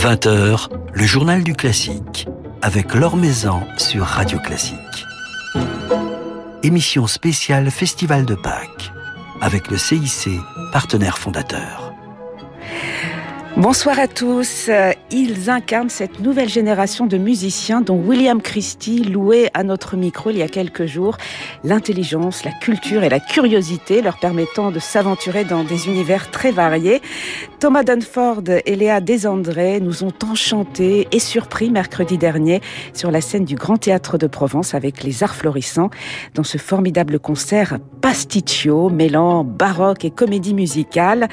20h, le journal du classique, avec Laure Maison sur Radio Classique. Émission spéciale Festival de Pâques, avec le CIC, partenaire fondateur. Bonsoir à tous. Ils incarnent cette nouvelle génération de musiciens dont William Christie louait à notre micro il y a quelques jours l'intelligence, la culture et la curiosité leur permettant de s'aventurer dans des univers très variés. Thomas Dunford et Léa Desandré nous ont enchantés et surpris mercredi dernier sur la scène du Grand Théâtre de Provence avec les arts florissants dans ce formidable concert pasticcio mêlant baroque et comédie musicale.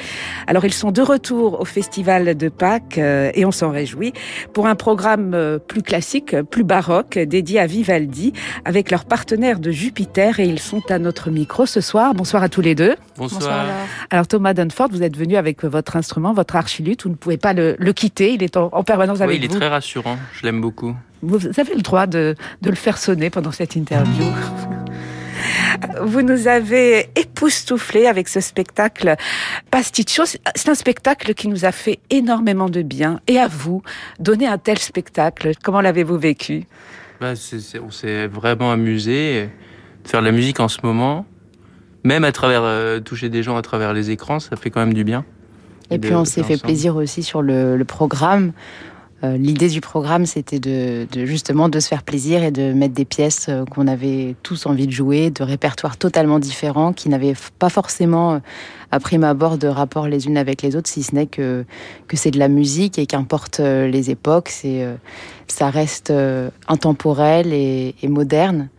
Alors ils sont de retour au festival de Pâques euh, et on s'en réjouit pour un programme euh, plus classique, plus baroque, dédié à Vivaldi avec leurs partenaires de Jupiter et ils sont à notre micro ce soir. Bonsoir à tous les deux. Bonsoir. Alors Thomas Dunford, vous êtes venu avec votre instrument, votre archilute, vous ne pouvez pas le, quitter, il est en, permanence avec vous. Oui, il est très rassurant, je l'aime beaucoup. Vous avez le droit de, de le faire sonner pendant cette interview. Vous nous avez époustouflé avec ce spectacle Pasticcio. C'est un spectacle qui nous a fait énormément de bien. Et à vous, donner un tel spectacle, comment l'avez-vous vécu? Bah, On s'est vraiment amusé de faire de la musique en ce moment. Même à travers euh, toucher des gens à travers les écrans, ça fait quand même du bien. Et, puis on s'est fait plaisir aussi sur le programme. Euh, l'idée du programme, c'était de, justement de se faire plaisir et de mettre des pièces euh, qu'on avait tous envie de jouer, de répertoires totalement différents, qui n'avaient pas forcément, euh, à prime abord, de rapport les unes avec les autres, si ce n'est que, que c'est de la musique et qu'importe les époques, c'est, ça reste intemporel et, et moderne.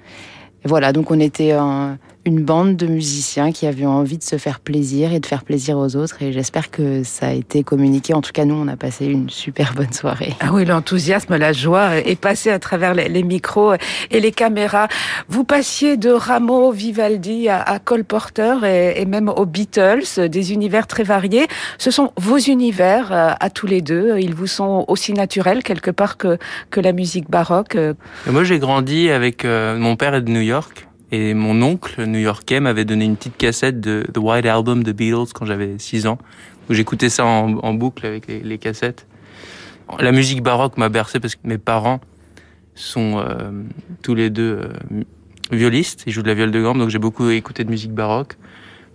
Et voilà, donc on était un, une bande de musiciens qui avaient envie de se faire plaisir et de faire plaisir aux autres. Et j'espère que ça a été communiqué. En tout cas, nous, on a passé une super bonne soirée. Ah oui, l'enthousiasme, la joie est passé à travers les, micros et les caméras. Vous passiez de Rameau, Vivaldi à, Cole Porter et, même aux Beatles, des univers très variés. Ce sont vos univers euh, à tous les deux. Ils vous sont aussi naturels quelque part que, que la musique baroque. moi, j'ai grandi avec euh, mon père est de New York. Et mon oncle new-yorkais m'avait donné une petite cassette de The White Album de Beatles quand j'avais 6 ans, où j'écoutais ça en, boucle avec les, cassettes. La musique baroque m'a bercé parce que mes parents sont euh, tous les deux euh, violistes, ils jouent de la viole de gamme, donc j'ai beaucoup écouté de musique baroque.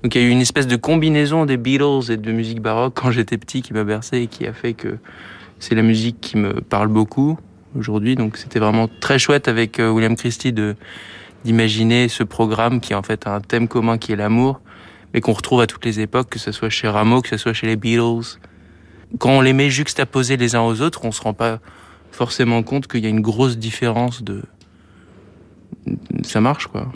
Donc il y a eu une espèce de combinaison des Beatles et de musique baroque quand j'étais petit qui m'a bercé et qui a fait que c'est la musique qui me parle beaucoup aujourd'hui. Donc c'était vraiment très chouette avec euh, William Christie de d'imaginer ce programme qui en fait un thème commun qui est l'amour, mais qu'on retrouve à toutes les époques, que ce soit chez Rameau, que ce soit chez les Beatles. Quand on les met juxtaposés les uns aux autres, on se rend pas forcément compte qu'il y a une grosse différence de... Ça marche, quoi.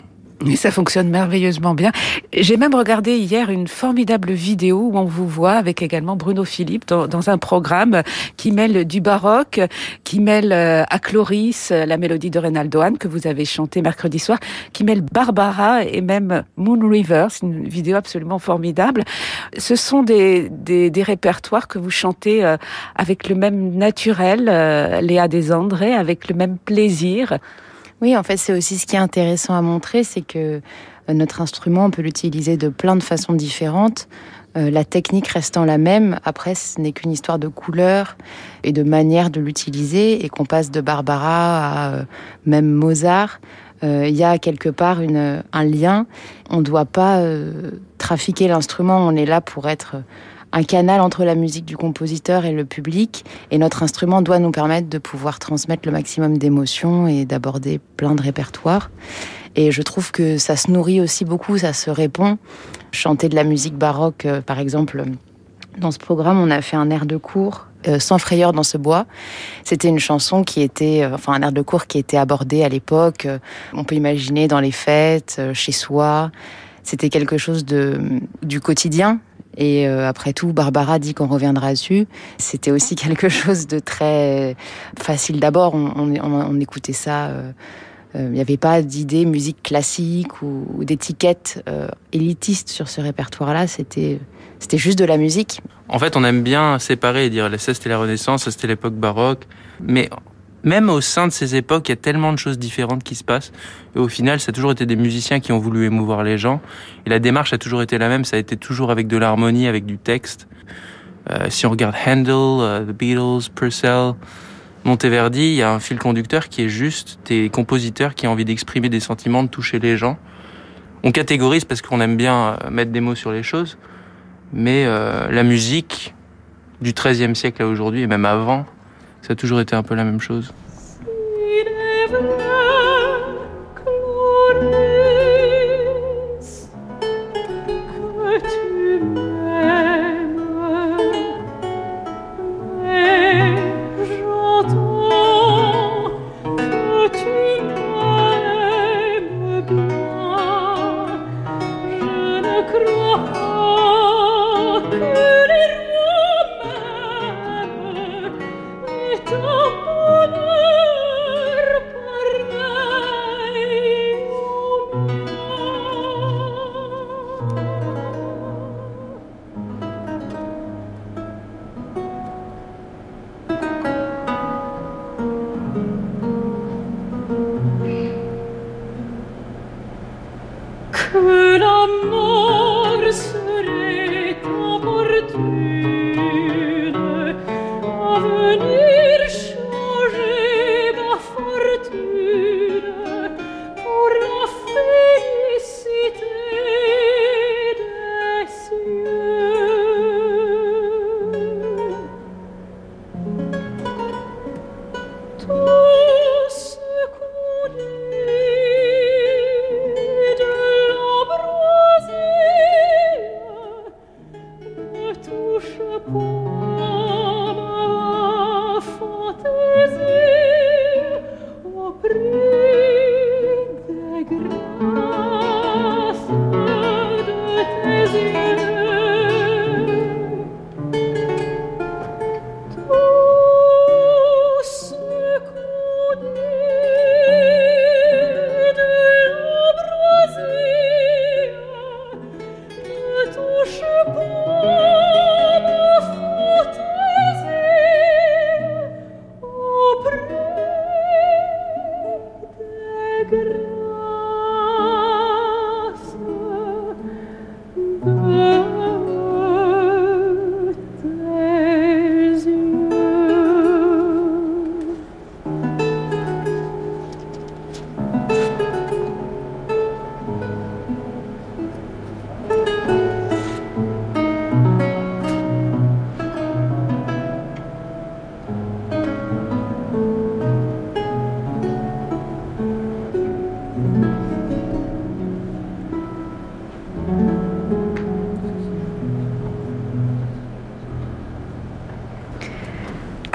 Et ça fonctionne merveilleusement bien. J'ai même regardé hier une formidable vidéo où on vous voit avec également Bruno Philippe dans, un programme qui mêle du baroque, qui mêle euh, à Cloris la mélodie de Reynaldo Hahn que vous avez chanté mercredi soir, qui mêle Barbara et même Moon River. C'est une vidéo absolument formidable. Ce sont des, des, des répertoires que vous chantez euh, avec le même naturel, euh, Léa Desandré, avec le même plaisir. Oui, en fait, c'est aussi ce qui est intéressant à montrer, c'est que euh, notre instrument, on peut l'utiliser de plein de façons différentes. Euh, la technique restant la même, après, ce n'est qu'une histoire de couleur et de manière de l'utiliser, et qu'on passe de Barbara à euh, même Mozart. Il y a quelque part un lien. On ne doit pas trafiquer l'instrument, on est là pour être un canal entre la musique du compositeur et le public. Et notre instrument doit nous permettre de pouvoir transmettre le maximum d'émotions et d'aborder plein de répertoires. Et je trouve que ça se nourrit aussi beaucoup, ça se répond. Chanter de la musique baroque, euh, par exemple, dans ce programme, on a fait un air de cours euh, sans frayeur dans ce bois. C'était une chanson qui était, euh, enfin un air de cours qui était abordé à l'époque. on peut imaginer dans les fêtes, chez soi. C'était quelque chose de du quotidien et euh, après tout, Barbara dit qu'on reviendra dessus. C'était aussi quelque chose de très facile. D'abord, on, écoutait ça. Euh, euh, il n'y avait pas d'idée musique classique ou, d'étiquette élitiste sur ce répertoire-là. C'était juste de la musique. En fait, on aime bien séparer et dire ça c'était la Renaissance, ça c'était l'époque baroque. Mais même au sein de ces époques, il y a tellement de choses différentes qui se passent. Et au final, ça a toujours été des musiciens qui ont voulu émouvoir les gens. Et la démarche a toujours été la même. Ça a été toujours avec de l'harmonie, avec du texte. si on regarde Handel, The Beatles, Purcell, Monteverdi, il y a un fil conducteur qui est juste des compositeurs qui ont envie d'exprimer des sentiments, de toucher les gens. On catégorise parce qu'on aime bien mettre des mots sur les choses, mais la musique du XIIIe siècle à aujourd'hui, et même avant, ça a toujours été un peu la même chose.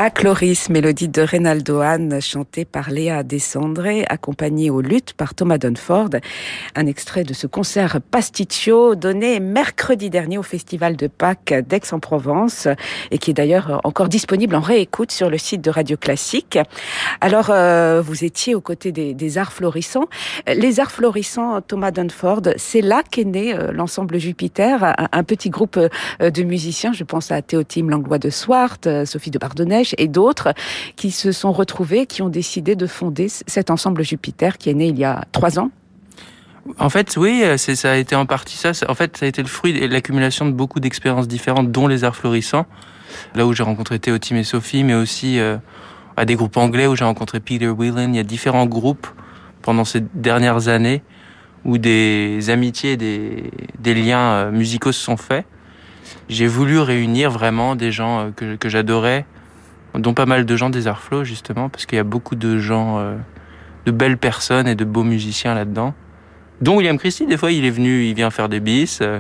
À Chloris, mélodie de Reynaldo Hahn, chantée par Léa Descendré, accompagnée au luth par Thomas Dunford. Un extrait de ce concert pasticcio donné mercredi dernier au Festival de Pâques d'Aix-en-Provence et qui est d'ailleurs encore disponible en réécoute sur le site de Radio Classique. Alors, euh, vous étiez aux côtés des, arts florissants. Les arts florissants, Thomas Dunford, c'est là qu'est né euh, l'ensemble Jupiter, un, petit groupe euh, de musiciens. Je pense à Théotime Langlois de Swart, Sophie de Et d'autres qui se sont retrouvés, qui ont décidé de fonder cet ensemble Jupiter qui est né il y a trois ans. En fait, oui, euh, ça a été en partie ça. En fait, ça a été le fruit de l'accumulation de beaucoup d'expériences différentes, dont les arts florissants. Là où j'ai rencontré Théotime et Sophie, mais aussi euh, à des groupes anglais où j'ai rencontré Peter Whelan. Il y a différents groupes pendant ces dernières années où des amitiés, des, liens euh, musicaux se sont faits. J'ai voulu réunir vraiment des gens que j'adorais, dont pas mal de gens des Artflow justement, parce qu'il y a beaucoup de gens, euh, de belles personnes et de beaux musiciens là-dedans. Dont William Christie, des fois il est venu, il vient faire des bis, euh,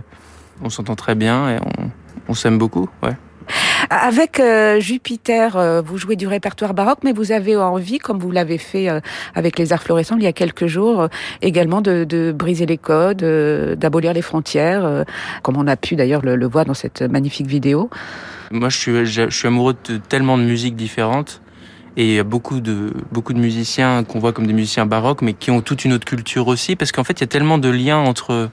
on s'entend très bien et on, on s'aime beaucoup, ouais. Avec euh, Jupiter, vous jouez du répertoire baroque, mais vous avez envie, comme vous l'avez fait avec les arts florissants il y a quelques jours, également de, de, briser les codes, d'abolir les frontières, comme on a pu d'ailleurs le, le voir dans cette magnifique vidéo. Moi, je suis, je, suis amoureux de tellement de musiques différentes. Et il y a beaucoup de, beaucoup de musiciens qu'on voit comme des musiciens baroques, mais qui ont toute une autre culture aussi, parce qu'en fait, il y a tellement de liens entre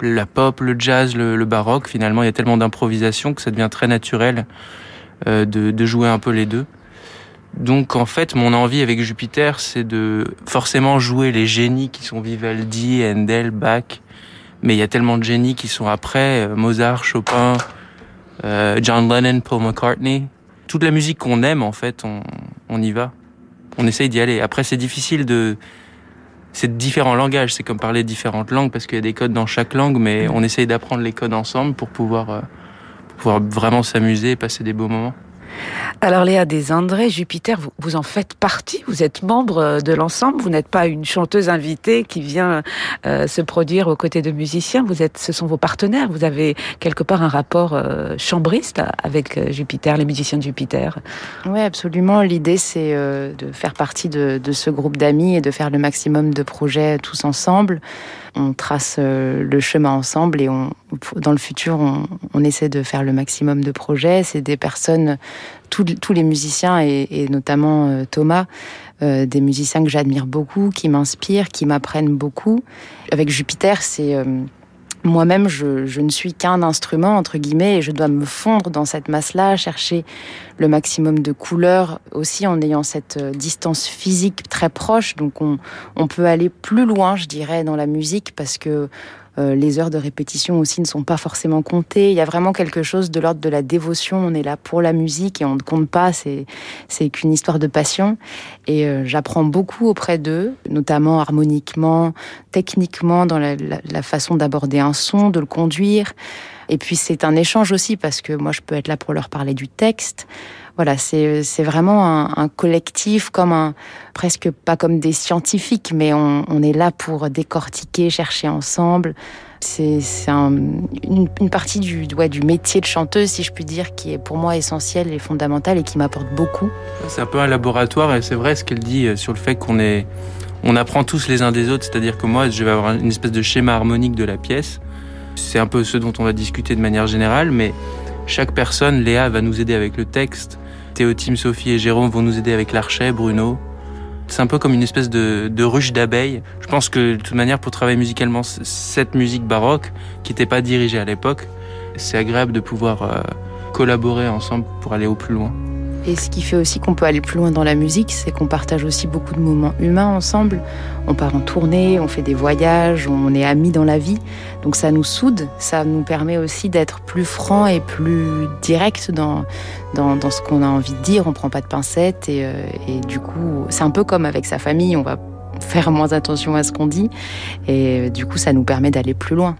la pop, le jazz, le, baroque. Finalement, il y a tellement d'improvisation que ça devient très naturel euh, de, de jouer un peu les deux. Donc, en fait, mon envie avec Jupiter, c'est de forcément jouer les génies qui sont Vivaldi, Handel, Bach. Mais il y a tellement de génies qui sont après, euh, Mozart, Chopin, euh, John Lennon, Paul McCartney. Toute la musique qu'on aime, en fait, on, on y va. On essaye d'y aller. Après, c'est difficile de... C'est différents langages, c'est comme parler différentes langues parce qu'il y a des codes dans chaque langue, mais on essaye d'apprendre les codes ensemble pour pouvoir, euh, pour pouvoir vraiment s'amuser et passer des beaux moments. Alors Léa Desandré, Jupiter, vous, en faites partie, vous êtes membre euh, de l'ensemble, vous n'êtes pas une chanteuse invitée qui vient euh, se produire aux côtés de musiciens, vous ce sont vos partenaires, vous avez quelque part un rapport euh, chambriste avec Jupiter, les musiciens de Jupiter. Oui, absolument. L'idée, c'est de faire partie de ce groupe d'amis et de faire le maximum de projets tous ensemble on trace euh, le chemin ensemble et on, dans le futur, on, essaie de faire le maximum de projets. C'est des personnes, tous, les musiciens et, et notamment euh, Thomas, euh, des musiciens que j'admire beaucoup, qui m'inspirent, qui m'apprennent beaucoup. Avec Jupiter, c'est moi-même, je, je, ne suis qu'un instrument, entre guillemets, et je dois me fondre dans cette masse-là, chercher le maximum de couleurs, aussi en ayant cette euh, distance physique très proche. Donc on, on peut aller plus loin, je dirais, dans la musique, parce que euh, les heures de répétition aussi ne sont pas forcément comptées. Il y a vraiment quelque chose de l'ordre de la dévotion. On est là pour la musique et on ne compte pas. C'est c'est qu'une histoire de passion. Et euh, j'apprends beaucoup auprès d'eux, notamment harmoniquement, techniquement, dans la, la, la façon d'aborder un son, de le conduire. Et puis c'est un échange aussi parce que moi je peux être là pour leur parler du texte voilà, c'est vraiment un, collectif, comme un, presque pas comme des scientifiques, mais on, est là pour décortiquer, chercher ensemble. C'est un, une, une, partie du, ouais, du métier de chanteuse, si je puis dire, qui est pour moi essentielle et fondamentale et qui m'apporte beaucoup. C'est un peu un laboratoire et c'est vrai ce qu'elle dit euh, sur le fait qu'on est, on apprend tous les uns des autres. C'est-à-dire que moi, je vais avoir une espèce de schéma harmonique de la pièce. C'est un peu ce dont on va discuter de manière générale, mais chaque personne, Léa va nous aider avec le texte, Théotime, Sophie et Jérôme vont nous aider avec l'archet, Bruno. C'est un peu comme une espèce de, de ruche d'abeilles. Je pense que de toute manière, pour travailler musicalement cette musique baroque, qui n'était pas dirigée à l'époque, c'est agréable de pouvoir euh, collaborer ensemble pour aller au plus loin. Et ce qui fait aussi qu'on peut aller plus loin dans la musique, c'est qu'on partage aussi beaucoup de moments humains ensemble. On part en tournée, on fait des voyages, on est amis dans la vie. Donc ça nous soude, ça nous permet aussi d'être plus franc et plus direct dans, dans, ce qu'on a envie de dire. On prend pas de pincettes et, euh, et du coup, c'est un peu comme avec sa famille, on va faire moins attention à ce qu'on dit. Et du coup, ça nous permet d'aller plus loin.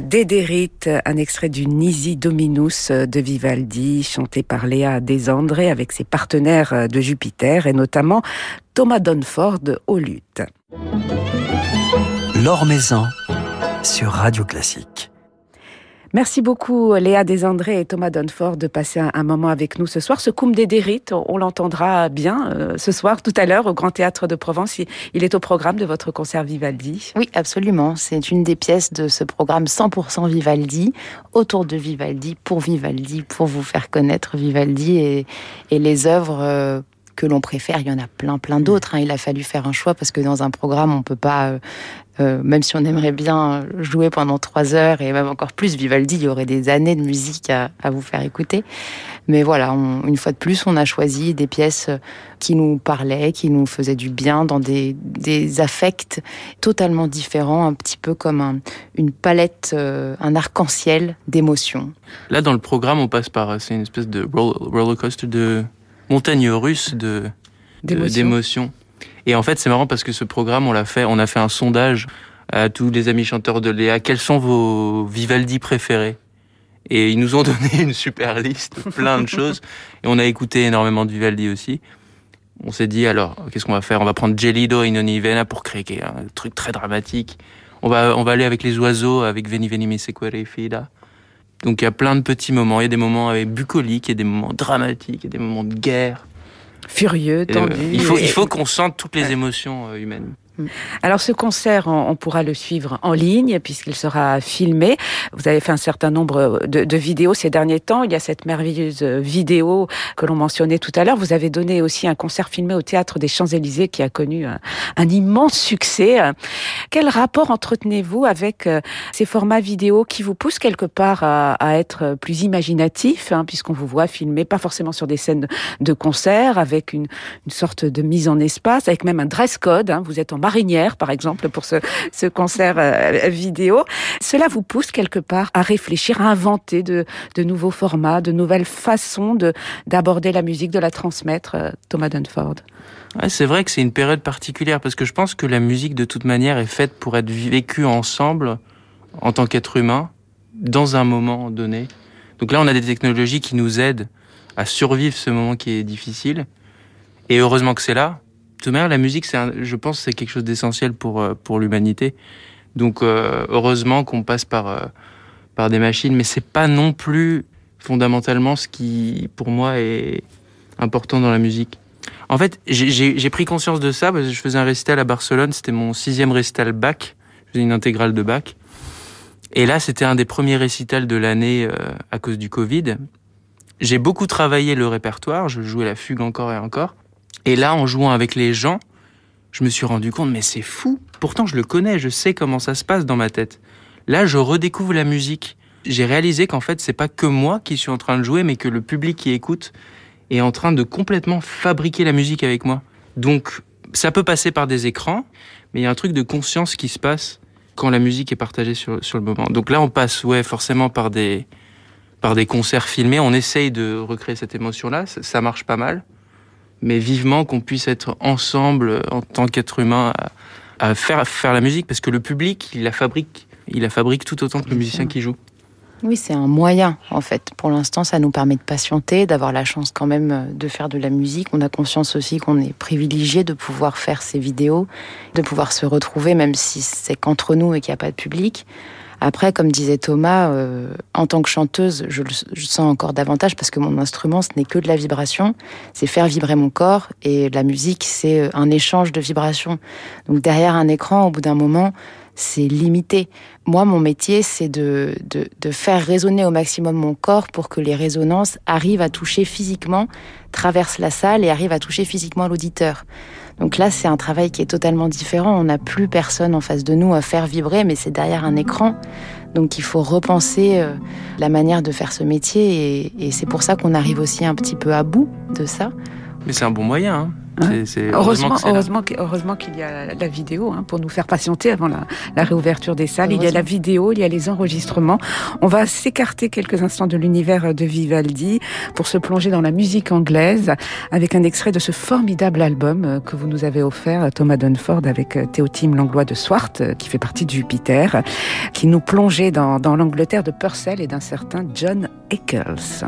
Dederit, un extrait du Nisi Dominus de Vivaldi, chanté par Léa Desandré avec ses partenaires de Jupiter et notamment Thomas Donford au luth. L'Or sur Radio Classique. Merci beaucoup Léa Desandré et Thomas Dunford de passer un, moment avec nous ce soir. Ce Cum des on, l'entendra bien euh, ce soir, tout à l'heure, au Grand Théâtre de Provence. Il, est au programme de votre concert Vivaldi. Oui, absolument. C'est une des pièces de ce programme 100% Vivaldi, autour de Vivaldi, pour Vivaldi, pour vous faire connaître Vivaldi et, et les œuvres euh, que l'on préfère. Il y en a plein, plein d'autres. Hein. Il a fallu faire un choix parce que dans un programme, on peut pas euh, euh, même si on aimerait bien jouer pendant trois heures et même encore plus Vivaldi, il y aurait des années de musique à, vous faire écouter. Mais voilà, une fois de plus, on a choisi des pièces qui nous parlaient, qui nous faisaient du bien dans des, affects totalement différents, un petit peu comme une palette, euh, un arc-en-ciel d'émotions. Là, dans le programme, on passe par, c'est une espèce de roller coaster de montagne russe de d'émotions. Et en fait, c'est marrant parce que ce programme, on l'a fait, on a fait un sondage à tous les amis chanteurs de Léa. Quels sont vos Vivaldi préférés? Et ils nous ont donné une super liste, plein de choses. Et on a écouté énormément de Vivaldi aussi. On s'est dit alors, qu'est-ce qu'on va faire? On va prendre Gelido in Onivena pour créer un truc très dramatique. On va, on va aller avec les oiseaux, avec Veni Veni Mi Sequere Fida. Donc il y a plein de petits moments. Il y a des moments bucoliques, il y a des moments dramatiques, il y a des moments de guerre furieux, tendu. il faut, il faut qu'on sente toutes les émotions euh, humaines. Mm. Alors ce concert, on, pourra le suivre en ligne puisqu'il sera filmé. Vous avez fait un certain nombre de, vidéos ces derniers temps. Il y a cette merveilleuse vidéo que l'on mentionnait tout à l'heure. Vous avez donné aussi un concert filmé au Théâtre des Champs-Élysées qui a connu un, immense succès. Quel rapport entretenez-vous avec euh, ces formats vidéo qui vous poussent quelque part à, être plus imaginatif hein, puisqu'on vous voit filmer pas forcément sur des scènes de concert avec une, sorte de mise en espace, avec même un dress code. Hein. Vous êtes en par exemple, pour ce, ce concert euh, vidéo. Cela vous pousse quelque part à réfléchir, à inventer de, de nouveaux formats, de nouvelles façons de d'aborder la musique, de la transmettre, euh, Thomas Dunford? c'est vrai que c'est une période particulière parce que je pense que la musique de toute manière est faite pour être vécue ensemble en tant qu'être humain dans un moment donné. Donc là, on a des technologies qui nous aident à survivre ce moment qui est difficile. Et heureusement que c'est là, de toute manière, la musique, c'est, je pense, c'est quelque chose d'essentiel pour euh, pour l'humanité. Donc euh, heureusement qu'on passe par euh, par des machines, mais c'est pas non plus fondamentalement ce qui, pour moi, est important dans la musique. En fait, j'ai pris conscience de ça parce que je faisais un récital à Barcelone. C'était mon sixième récital bac. Je faisais une intégrale de bac. Et là, c'était un des premiers récitals de l'année à cause du Covid. J'ai beaucoup travaillé le répertoire. Je jouais la fugue encore et encore. Et là, en jouant avec les gens, je me suis rendu compte, mais c'est fou. Pourtant, je le connais, je sais comment ça se passe dans ma tête. Là, je redécouvre la musique. J'ai réalisé qu'en fait, c'est pas que moi qui suis en train de jouer, mais que le public qui écoute est en train de complètement fabriquer la musique avec moi. Donc, ça peut passer par des écrans, mais il y a un truc de conscience qui se passe quand la musique est partagée sur, sur le moment. Donc là, on passe, ouais, forcément par des, par des concerts filmés. On essaye de recréer cette émotion-là. ça marche pas mal mais vivement qu'on puisse être ensemble euh, en tant qu'être humain à, faire, faire la musique, parce que le public, il la fabrique, il la fabrique tout autant que le musicien qui joue. Oui, c'est un moyen en fait. Pour l'instant, ça nous permet de patienter, d'avoir la chance quand même euh, de faire de la musique. On a conscience aussi qu'on est privilégié de pouvoir faire ces vidéos, de pouvoir se retrouver, même si c'est qu'entre nous et qu'il n'y a pas de public. Après, comme disait Thomas, euh, en tant que chanteuse, je le sens encore davantage parce que mon instrument, ce n'est que de la vibration, c'est faire vibrer mon corps et la musique, c'est euh, un échange de vibrations. Donc derrière un écran, au bout d'un moment, c'est limité. Moi, mon métier, c'est de, de, de, faire résonner au maximum mon corps pour que les résonances arrivent à toucher physiquement, traversent la salle et arrivent à toucher physiquement l'auditeur. Donc là, c'est un travail qui est totalement différent. On n'a plus personne en face de nous à faire vibrer, mais c'est derrière un écran. Donc il faut repenser euh, la manière de faire ce métier et, c'est pour ça qu'on arrive aussi un petit peu à bout de ça. Mais c'est un bon moyen. Hein. heureusement, heureusement, heureusement qu'il y a la vidéo hein, pour nous faire patienter avant la, la réouverture des salles. Il y a la vidéo, il y a les enregistrements. On va s'écarter quelques instants de l'univers de Vivaldi pour se plonger dans la musique anglaise avec un extrait de ce formidable album euh, que vous nous avez offert, Thomas Dunford, avec euh, Théotime Langlois de Swart, euh, qui fait partie de Jupiter, qui nous plongeait dans, dans l'Angleterre de Purcell et d'un certain John Eccles.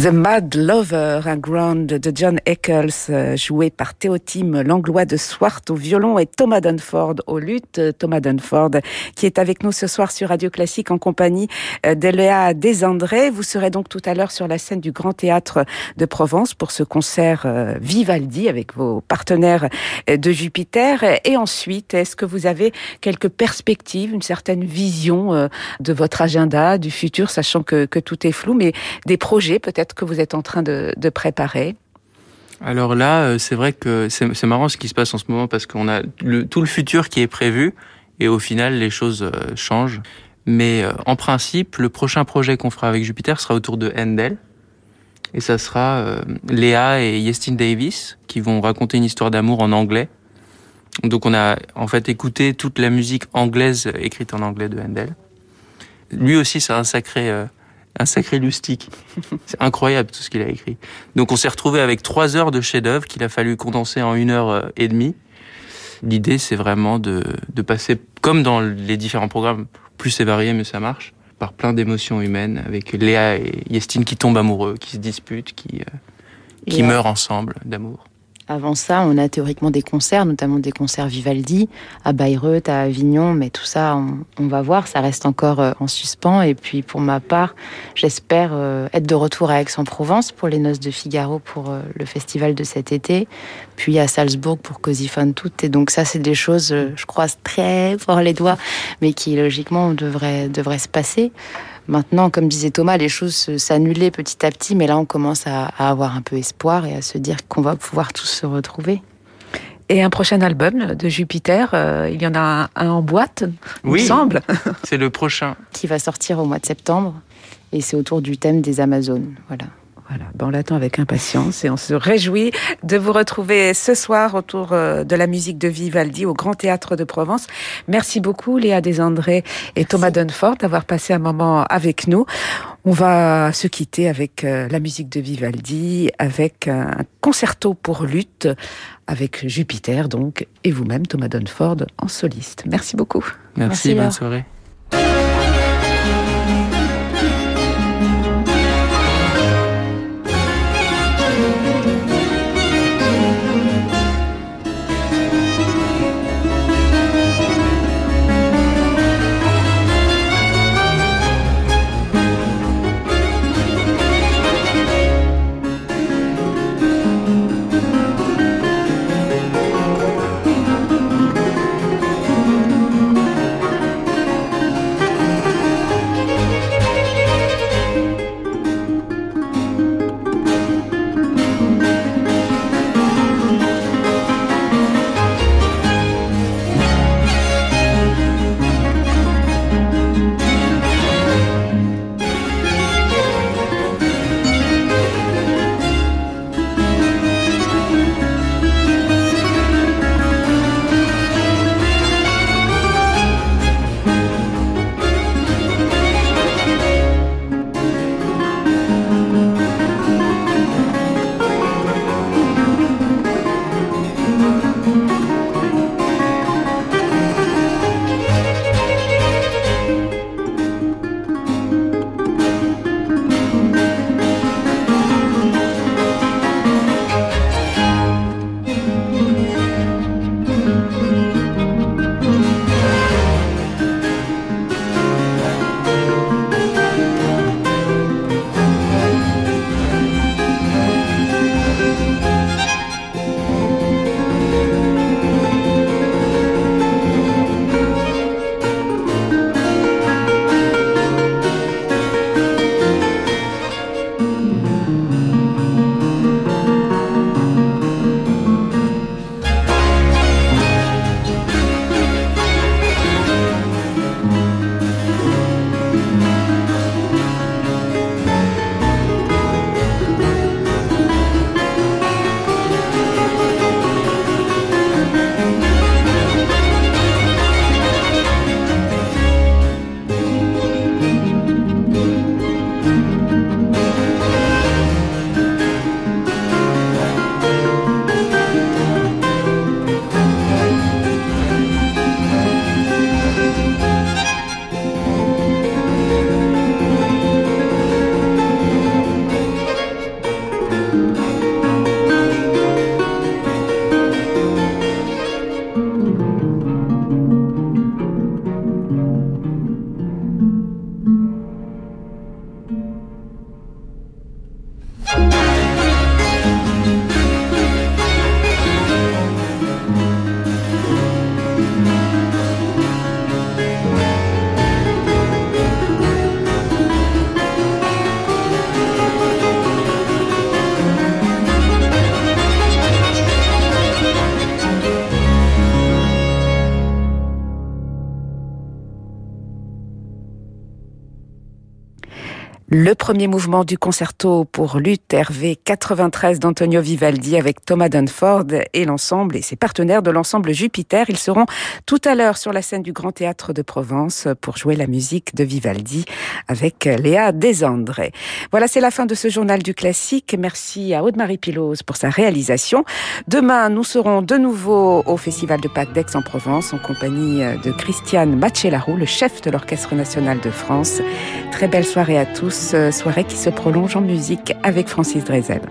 The Mad Lover, un grand de John Eccles, euh, joué par Théotime Langlois de Swart au violon et Thomas Dunford au luth. Thomas Dunford qui est avec nous ce soir sur Radio Classique en compagnie euh, d'Eléa Desandré. Vous serez donc tout à l'heure sur la scène du Grand Théâtre de Provence pour ce concert euh, Vivaldi avec vos partenaires de Jupiter. Et ensuite, est-ce que vous avez quelques perspectives, une certaine vision de votre agenda, du futur, sachant que tout est flou, mais des projets peut-être que vous êtes en train de, préparer alors là, euh, c'est vrai que c'est marrant ce qui se passe en ce moment parce qu'on a tout le futur qui est prévu et au final les choses euh, changent. Mais euh, en principe, le prochain projet qu'on fera avec Jupiter sera autour de Handel. Et ça sera Léa et Yestin Davis qui vont raconter une histoire d'amour en anglais. Donc on a en fait écouté toute la musique anglaise écrite en anglais de Handel. Lui aussi, c'est un sacré un sacré lustique. C'est incroyable tout ce qu'il a écrit. Donc on s'est retrouvé avec trois heures de chef-d'œuvre qu'il a fallu condenser en une heure euh, et demie. L'idée, c'est vraiment de, de passer, comme dans les différents programmes, plus c'est varié, mais ça marche, par plein d'émotions humaines, avec Léa et Yestine qui tombent amoureux, qui se disputent, qui, euh, qui meurent ensemble d'amour. Avant ça, on a théoriquement des concerts, notamment des concerts Vivaldi à Bayreuth, à Avignon, mais tout ça, on, va voir, ça reste encore euh, en suspens. Et puis pour ma part, j'espère euh, être de retour à Aix-en-Provence pour les Noces de Figaro pour euh, le festival de cet été, puis à Salzbourg pour Così fan tutte. Et donc ça, c'est des choses, je croise très fort les doigts, mais qui logiquement devraient, devraient se passer. Maintenant, comme disait Thomas, les choses s'annulaient petit à petit, mais là on commence à, avoir un peu espoir et à se dire qu'on va pouvoir tous se retrouver. Et un prochain album de Jupiter, euh, il y en a un, en boîte, il oui, semble. c'est le prochain. Qui va sortir au mois de septembre. Et c'est autour du thème des Amazones. Voilà. Voilà, ben on l'attend avec impatience et on se réjouit de vous retrouver ce soir autour euh, de la musique de Vivaldi au Grand Théâtre de Provence. Merci beaucoup Léa Desandré et Thomas Dunford d'avoir passé un moment avec nous. On va se quitter avec euh, la musique de Vivaldi, avec un concerto pour lutte, avec Jupiter donc, et vous-même Thomas Dunford en soliste. Merci beaucoup. Merci, Merci bonne soirée. Le premier mouvement du concerto pour luth RV 93 d'Antonio Vivaldi avec Thomas Dunford et l'ensemble et ses partenaires de l'ensemble Jupiter. Ils seront tout à l'heure sur la scène du Grand Théâtre de Provence pour jouer la musique de Vivaldi avec Léa Desandré. Voilà, c'est la fin de ce journal du classique. Merci à Aude-Marie Pilose pour sa réalisation. Demain, nous serons de nouveau au Festival de Pâques d'Aix-en-Provence en compagnie de Christiane Machelarou, le chef de l'Orchestre national de France. Très belle soirée à tous soirée qui se prolonge en musique avec Francis Drezel.